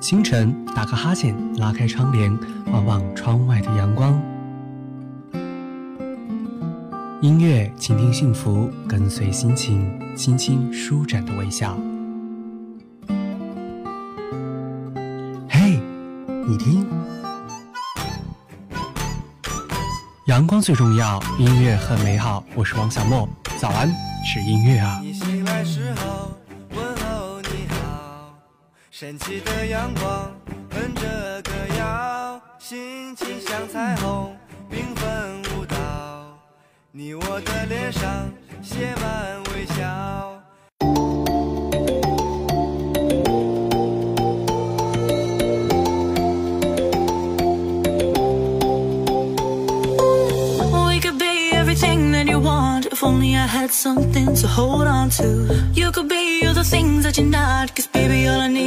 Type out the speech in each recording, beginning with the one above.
清晨打个哈欠，拉开窗帘，望望窗外的阳光。音乐，倾听幸福，跟随心情，轻轻舒展的微笑。嘿，你听，阳光最重要，音乐很美好。我是王小莫，早安，是音乐啊。你醒来时候，升起的阳光哼着歌谣，心情像彩虹缤纷舞蹈。你我的脸上写满微笑。We could be everything that you want If only I had something to hold on to You could be all the things that you're not Cause baby all I need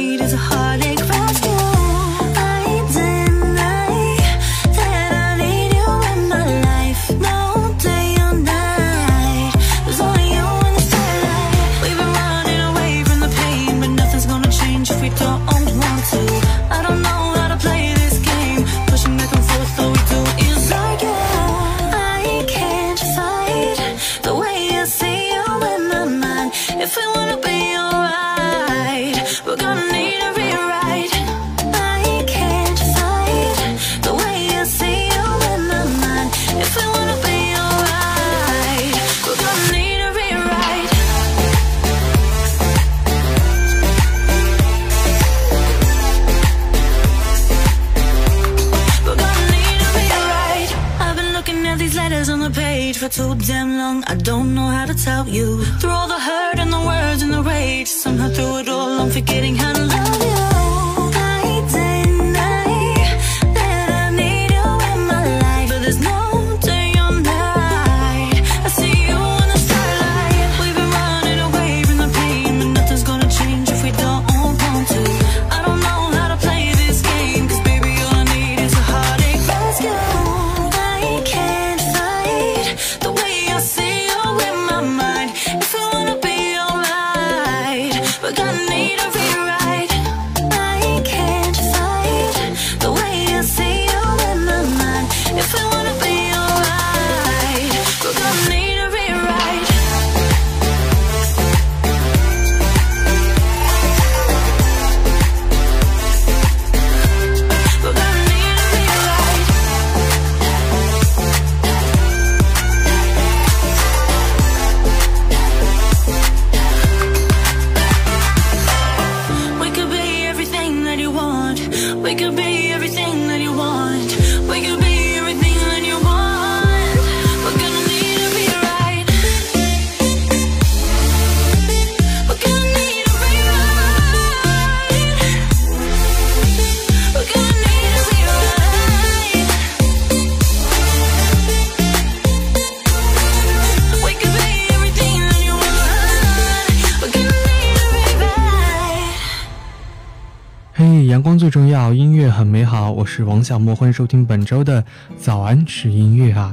重要，音乐很美好。我是王小莫，欢迎收听本周的早安是音乐啊。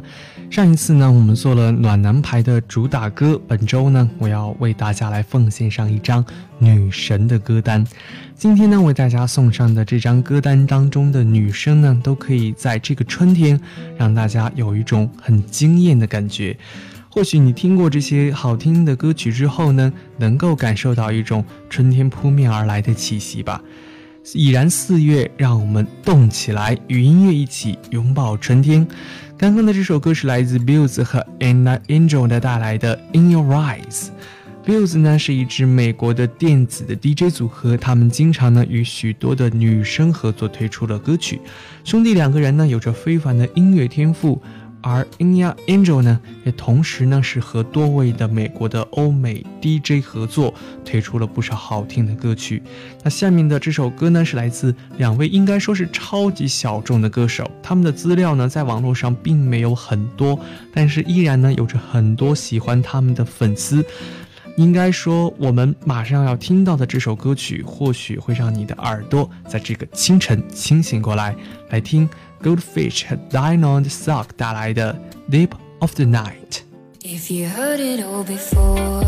上一次呢，我们做了暖男牌的主打歌，本周呢，我要为大家来奉献上一张女神的歌单。今天呢，为大家送上的这张歌单当中的女生呢，都可以在这个春天让大家有一种很惊艳的感觉。或许你听过这些好听的歌曲之后呢，能够感受到一种春天扑面而来的气息吧。已然四月，让我们动起来，与音乐一起拥抱春天。刚刚的这首歌是来自 Bills 和 Anna Angel 带来的《In Your Eyes》。Bills 呢是一支美国的电子的 DJ 组合，他们经常呢与许多的女生合作推出了歌曲。兄弟两个人呢有着非凡的音乐天赋，而 Inya Angel 呢，也同时呢是和多位的美国的欧美 DJ 合作，推出了不少好听的歌曲。那下面的这首歌呢，是来自两位应该说是超级小众的歌手，他们的资料呢在网络上并没有很多，但是依然呢有着很多喜欢他们的粉丝。应该说，我们马上要听到的这首歌曲，或许会让你的耳朵在这个清晨清醒过来。来听 Goldfish 和 Diamond Sock 带来的《Deep of the Night》。 If you heard it all before,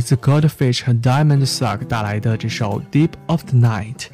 自 Godfish 和 Diamond Suck 带来的这首 Deep of the Night。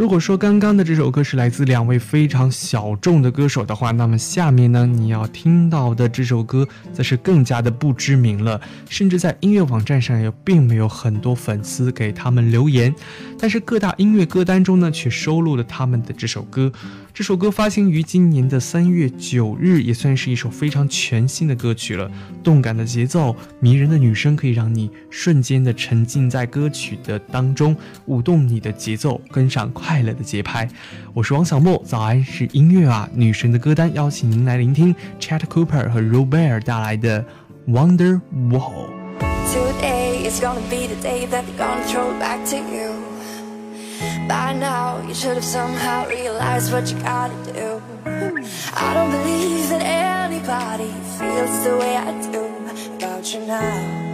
如果说刚刚的这首歌是来自两位非常小众的歌手的话，那么下面呢，你要听到的这首歌则是更加的不知名了，甚至在音乐网站上也并没有很多粉丝给他们留言，但是各大音乐歌单中呢，却收录了他们的这首歌。这首歌发行于今年的三月九日，也算是一首非常全新的歌曲了。动感的节奏，迷人的女声，可以让你瞬间的沉浸在歌曲的当中，舞动你的节奏，跟上快快乐的节拍。我是王小莫，早安是音乐啊，女神的歌单，邀请您来聆听 Chat Cooper 和 Robert 带来的 Wonder Wall。Today is gonna be the day that they're gonna throw it back to you. By now, you should have somehow realized what you gotta do. I don't believe that anybody feels the way I do about you now.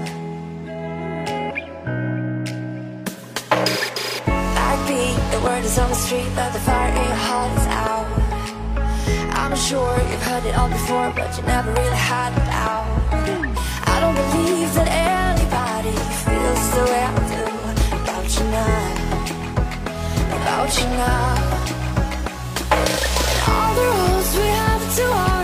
The word is on the street that the fire in your heart is out. I'm sure you've heard it all before, but you never really had it out. I don't believe that anybody feels the way I do about you now about you now. And all the roads we have to walk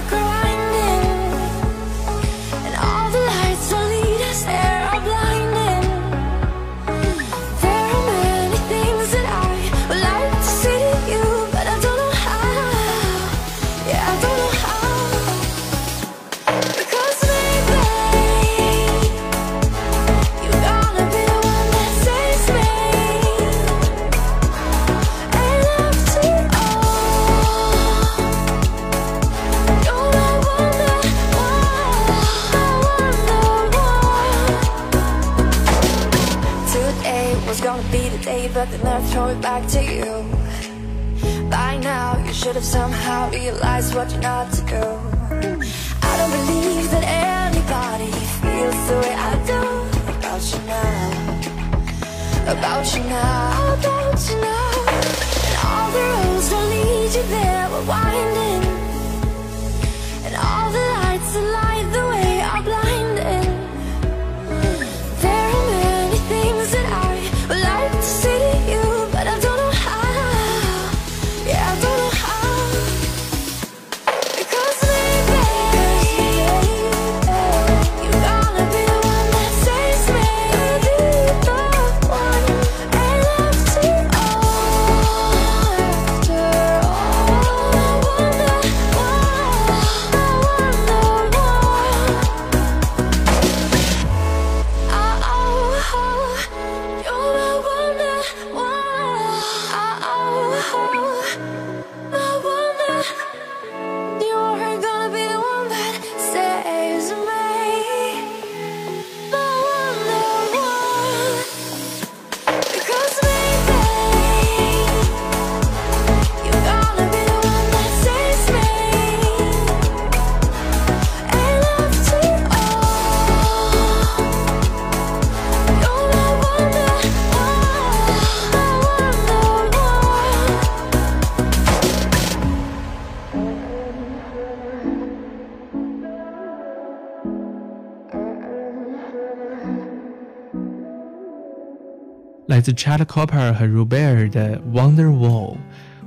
自 Chad Cooper 和 Robert 的 Wonderwall。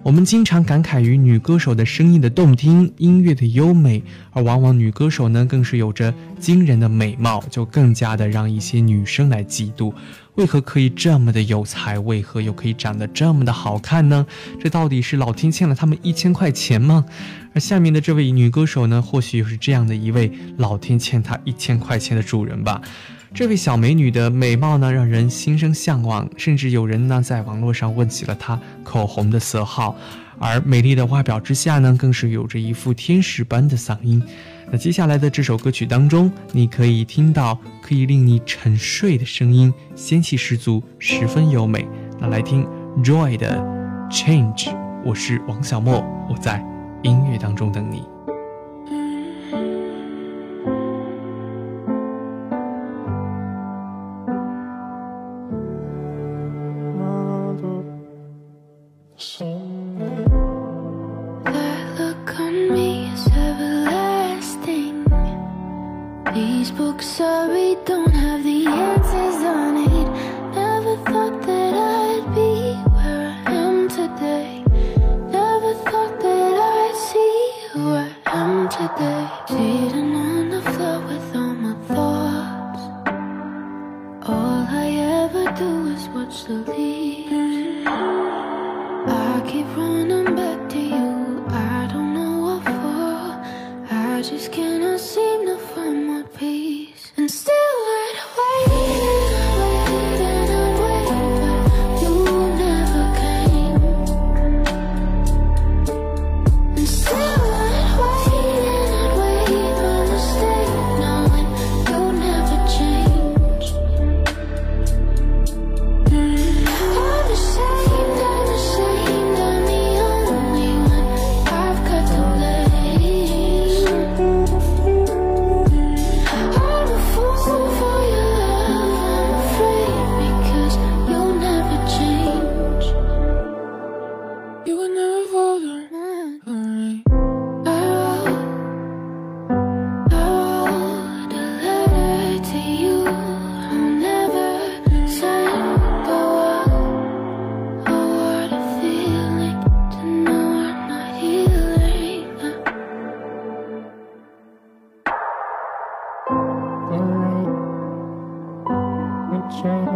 我们经常感慨于女歌手的声音的动听，音乐的优美，而往往女歌手呢，更是有着惊人的美貌，就更加的让一些女生来嫉妒。为何可以这么的有才？为何又可以长得这么的好看呢？这到底是老天欠了他们一千块钱吗？而下面的这位女歌手呢，或许又是这样的一位老天欠她一千块钱的主人吧。这位小美女的美貌呢，让人心生向往，甚至有人呢在网络上问起了她口红的色号。而美丽的外表之下呢，更是有着一副天使般的嗓音。那接下来的这首歌曲当中，你可以听到可以令你沉睡的声音，仙气十足，十分优美。那来听 Joy 的 Change，我是王小莫，我在音乐当中等你。That look on me is everlasting. These books I read don't have the answers I need. Never thought that I'd be where I am today. Never thought that I'd see where I am today. Sitting on the floor with all my thoughts. All I ever do is watch the leaves. Shabbat.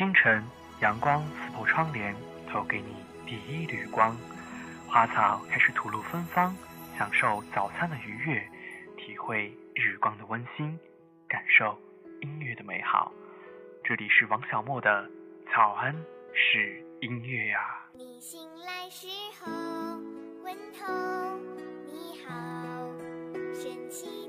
清晨，阳光刺破窗帘，投给你第一缕光。花草开始吐露芬芳，享受早餐的愉悦，体会日光的温馨，感受音乐的美好。这里是王小莫的早安是音乐呀。你醒来时候，问候你好，神奇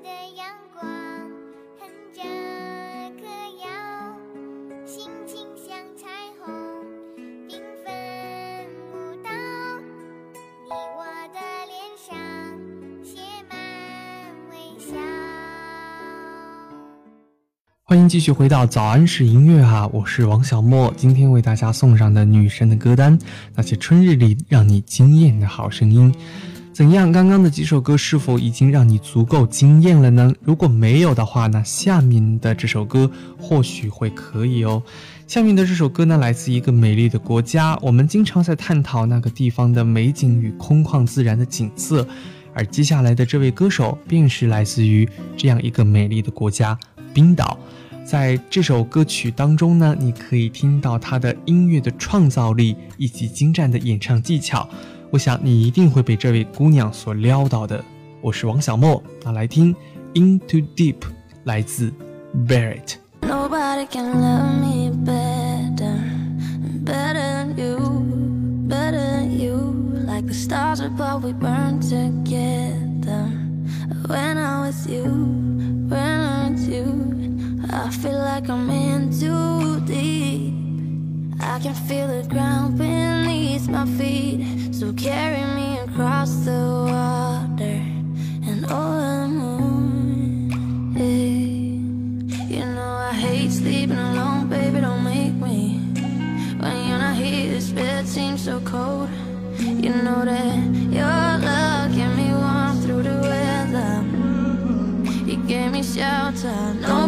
欢迎继续回到早安是音乐哈，我是王小莫。今天为大家送上的女神的歌单，那些春日里让你惊艳的好声音。怎样？刚刚的几首歌是否已经让你足够惊艳了呢？如果没有的话，那下面的这首歌或许会可以哦。下面的这首歌呢，来自一个美丽的国家，我们经常在探讨那个地方的美景与空旷自然的景色，而接下来的这位歌手便是来自于这样一个美丽的国家——冰岛。在这首歌曲当中呢，你可以听到他的音乐的创造力以及精湛的演唱技巧。我想你一定会被这位姑娘所撩到的。我是王小莫，那来听《Into Deep》，来自 Barrett。Nobody can love me better, better than you, better than you. Like the stars above, we burn together. When I with you, I feel like I'm in too deep. I can feel the ground beneath my feet. So carry me across the water and over the moon. Hey, you know I hate sleeping alone, baby. Don't make me. When you're not here, this bed seems so cold. You know that your love kept me warm through the weather. You gave me shelter. Nobody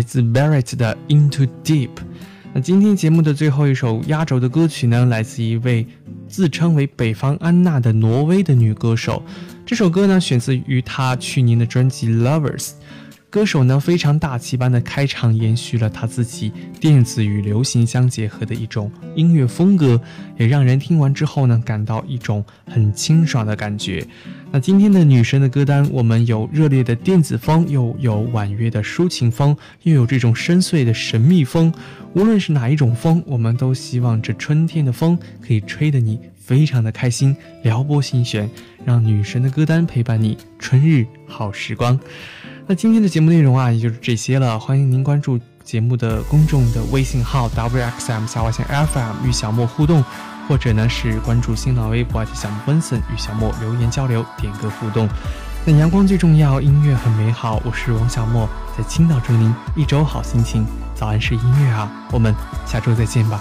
来自 Barrett 的 Into Deep。那今天节目的最后一首压轴的歌曲呢，来自一位自称为北方安娜的挪威的女歌手。这首歌呢，选自于她去年的专辑《Lovers》。歌手呢非常大气般的开场，延续了他自己电子与流行相结合的一种音乐风格，也让人听完之后呢感到一种很清爽的感觉。那今天的女神的歌单，我们有热烈的电子风，又有婉约的抒情风，又有这种深邃的神秘风。无论是哪一种风，我们都希望这春天的风可以吹得你非常的开心，撩拨心弦，让女神的歌单陪伴你春日好时光。那今天的节目内容啊，也就是这些了。欢迎您关注节目的公众的微信号 wxm 下划线 fm 与小莫互动，或者呢是关注新浪微博小莫温森与小莫留言交流，点歌互动。那阳光最重要，音乐很美好。我是王小莫，在青岛祝您一周好心情。早安是音乐啊，我们下周再见吧。